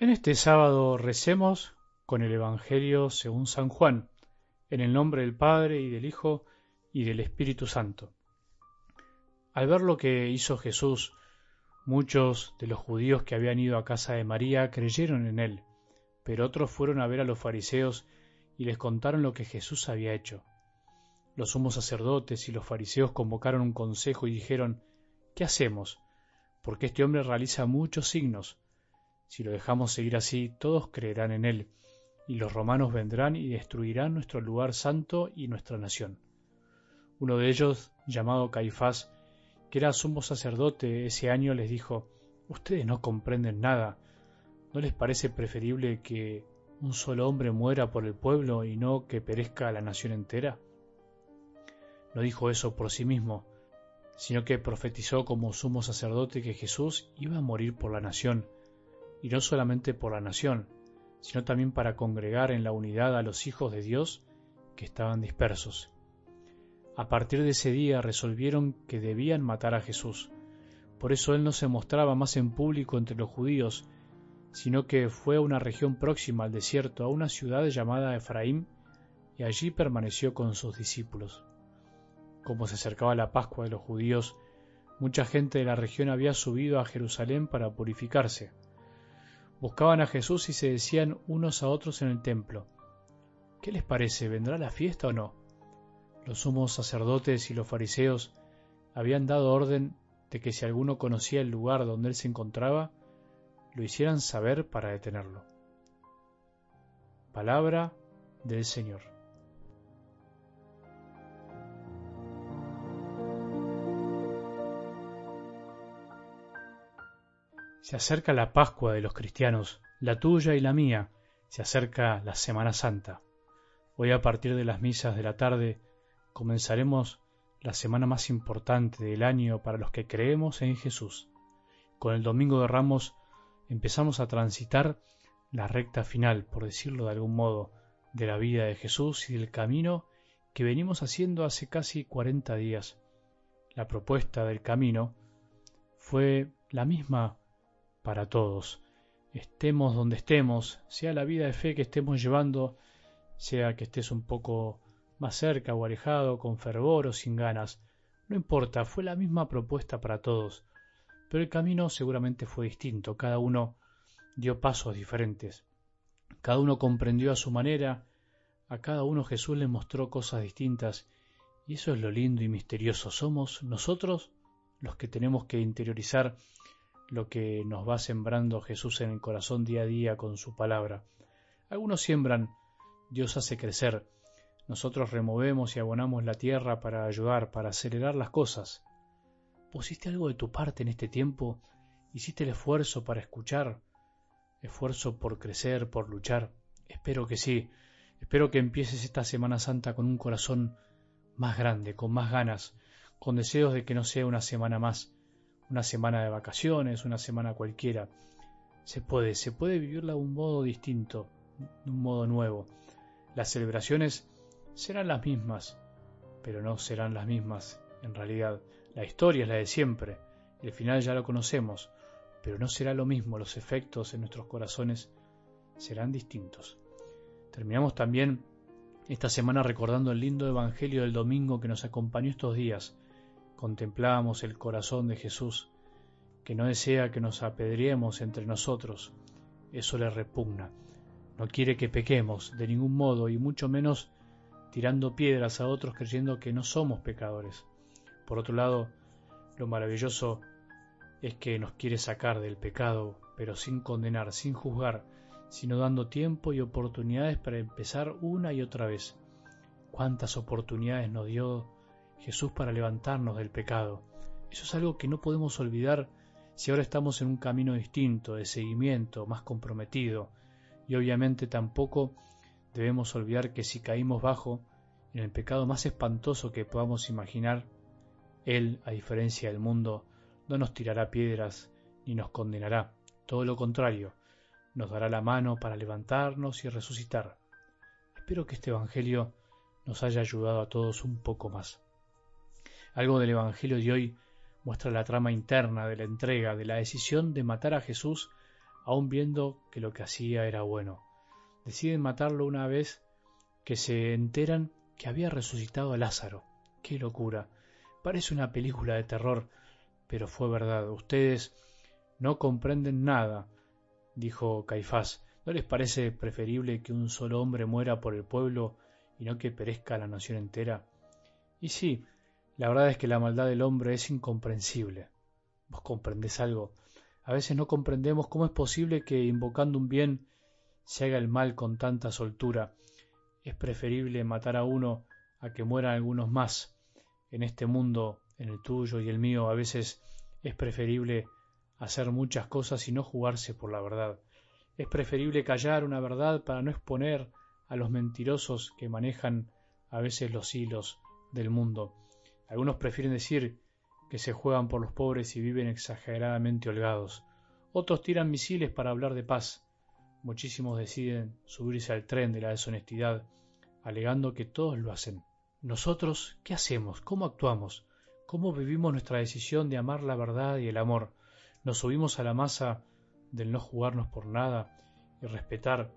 En este sábado recemos con el Evangelio según San Juan, en el nombre del Padre y del Hijo y del Espíritu Santo. Al ver lo que hizo Jesús, muchos de los judíos que habían ido a casa de María creyeron en él, pero otros fueron a ver a los fariseos y les contaron lo que Jesús había hecho. Los sumos sacerdotes y los fariseos convocaron un consejo y dijeron, ¿qué hacemos? Porque este hombre realiza muchos signos si lo dejamos seguir así, todos creerán en él, y los romanos vendrán y destruirán nuestro lugar santo y nuestra nación. Uno de ellos, llamado Caifás, que era sumo sacerdote ese año, les dijo, Ustedes no comprenden nada. ¿No les parece preferible que un solo hombre muera por el pueblo y no que perezca la nación entera? No dijo eso por sí mismo, sino que profetizó como sumo sacerdote que Jesús iba a morir por la nación, y no solamente por la nación, sino también para congregar en la unidad a los hijos de Dios que estaban dispersos. A partir de ese día resolvieron que debían matar a Jesús. Por eso él no se mostraba más en público entre los judíos, sino que fue a una región próxima al desierto, a una ciudad llamada Efraín, y allí permaneció con sus discípulos. Como se acercaba la Pascua de los judíos, mucha gente de la región había subido a Jerusalén para purificarse. Buscaban a Jesús y se decían unos a otros en el templo, ¿qué les parece? ¿Vendrá la fiesta o no? Los sumos sacerdotes y los fariseos habían dado orden de que si alguno conocía el lugar donde él se encontraba, lo hicieran saber para detenerlo. Palabra del Señor. Se acerca la Pascua de los cristianos, la tuya y la mía, se acerca la Semana Santa. Hoy a partir de las misas de la tarde comenzaremos la semana más importante del año para los que creemos en Jesús. Con el Domingo de Ramos empezamos a transitar la recta final, por decirlo de algún modo, de la vida de Jesús y del camino que venimos haciendo hace casi cuarenta días. La propuesta del camino fue la misma para todos. Estemos donde estemos, sea la vida de fe que estemos llevando, sea que estés un poco más cerca o alejado, con fervor o sin ganas, no importa, fue la misma propuesta para todos, pero el camino seguramente fue distinto, cada uno dio pasos diferentes, cada uno comprendió a su manera, a cada uno Jesús le mostró cosas distintas, y eso es lo lindo y misterioso, somos nosotros los que tenemos que interiorizar lo que nos va sembrando Jesús en el corazón día a día con su palabra. Algunos siembran, Dios hace crecer. Nosotros removemos y abonamos la tierra para ayudar, para acelerar las cosas. ¿Pusiste algo de tu parte en este tiempo? ¿Hiciste el esfuerzo para escuchar? ¿Esfuerzo por crecer, por luchar? Espero que sí. Espero que empieces esta Semana Santa con un corazón más grande, con más ganas, con deseos de que no sea una semana más, una semana de vacaciones, una semana cualquiera. Se puede, se puede vivirla de un modo distinto, de un modo nuevo. Las celebraciones serán las mismas, pero no serán las mismas en realidad. La historia es la de siempre, el final ya lo conocemos, pero no será lo mismo, los efectos en nuestros corazones serán distintos. Terminamos también esta semana recordando el lindo Evangelio del domingo que nos acompañó estos días, contemplamos el corazón de Jesús, que no desea que nos apedriemos entre nosotros, eso le repugna. No quiere que pequemos de ningún modo y mucho menos tirando piedras a otros creyendo que no somos pecadores. Por otro lado, lo maravilloso es que nos quiere sacar del pecado, pero sin condenar, sin juzgar, sino dando tiempo y oportunidades para empezar una y otra vez. Cuántas oportunidades nos dio Jesús para levantarnos del pecado. Eso es algo que no podemos olvidar si ahora estamos en un camino distinto, de seguimiento, más comprometido. Y obviamente tampoco debemos olvidar que si caímos bajo, en el pecado más espantoso que podamos imaginar, Él, a diferencia del mundo, no nos tirará piedras ni nos condenará. Todo lo contrario, nos dará la mano para levantarnos y resucitar. Espero que este Evangelio nos haya ayudado a todos un poco más. Algo del Evangelio de hoy muestra la trama interna de la entrega, de la decisión de matar a Jesús aun viendo que lo que hacía era bueno. Deciden matarlo una vez que se enteran que había resucitado a Lázaro. ¡Qué locura! Parece una película de terror, pero fue verdad. Ustedes no comprenden nada, dijo Caifás. ¿No les parece preferible que un solo hombre muera por el pueblo y no que perezca la nación entera? Y sí, la verdad es que la maldad del hombre es incomprensible. ¿Vos comprendés algo? A veces no comprendemos cómo es posible que invocando un bien se haga el mal con tanta soltura. Es preferible matar a uno a que mueran algunos más. En este mundo, en el tuyo y el mío, a veces es preferible hacer muchas cosas y no jugarse por la verdad. Es preferible callar una verdad para no exponer a los mentirosos que manejan a veces los hilos del mundo. Algunos prefieren decir que se juegan por los pobres y viven exageradamente holgados. Otros tiran misiles para hablar de paz. Muchísimos deciden subirse al tren de la deshonestidad, alegando que todos lo hacen. Nosotros, ¿qué hacemos? ¿Cómo actuamos? ¿Cómo vivimos nuestra decisión de amar la verdad y el amor? ¿Nos subimos a la masa del no jugarnos por nada y respetar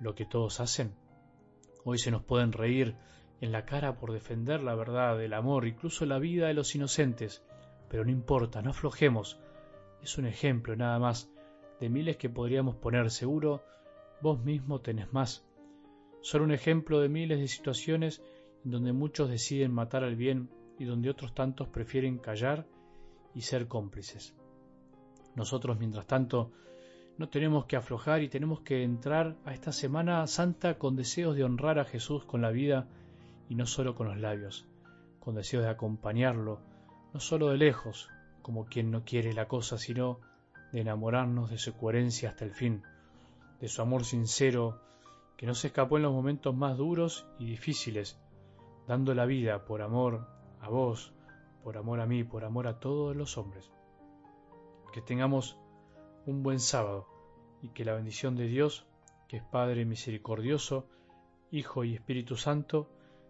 lo que todos hacen? Hoy se nos pueden reír en la cara por defender la verdad, el amor, incluso la vida de los inocentes, pero no importa, no aflojemos. Es un ejemplo nada más de miles que podríamos poner seguro, vos mismo tenés más. Son un ejemplo de miles de situaciones en donde muchos deciden matar al bien y donde otros tantos prefieren callar y ser cómplices. Nosotros, mientras tanto, no tenemos que aflojar y tenemos que entrar a esta Semana Santa con deseos de honrar a Jesús con la vida y no solo con los labios, con deseos de acompañarlo, no solo de lejos, como quien no quiere la cosa, sino de enamorarnos de su coherencia hasta el fin, de su amor sincero, que no se escapó en los momentos más duros y difíciles, dando la vida por amor a vos, por amor a mí, por amor a todos los hombres. Que tengamos un buen sábado y que la bendición de Dios, que es Padre misericordioso, Hijo y Espíritu Santo,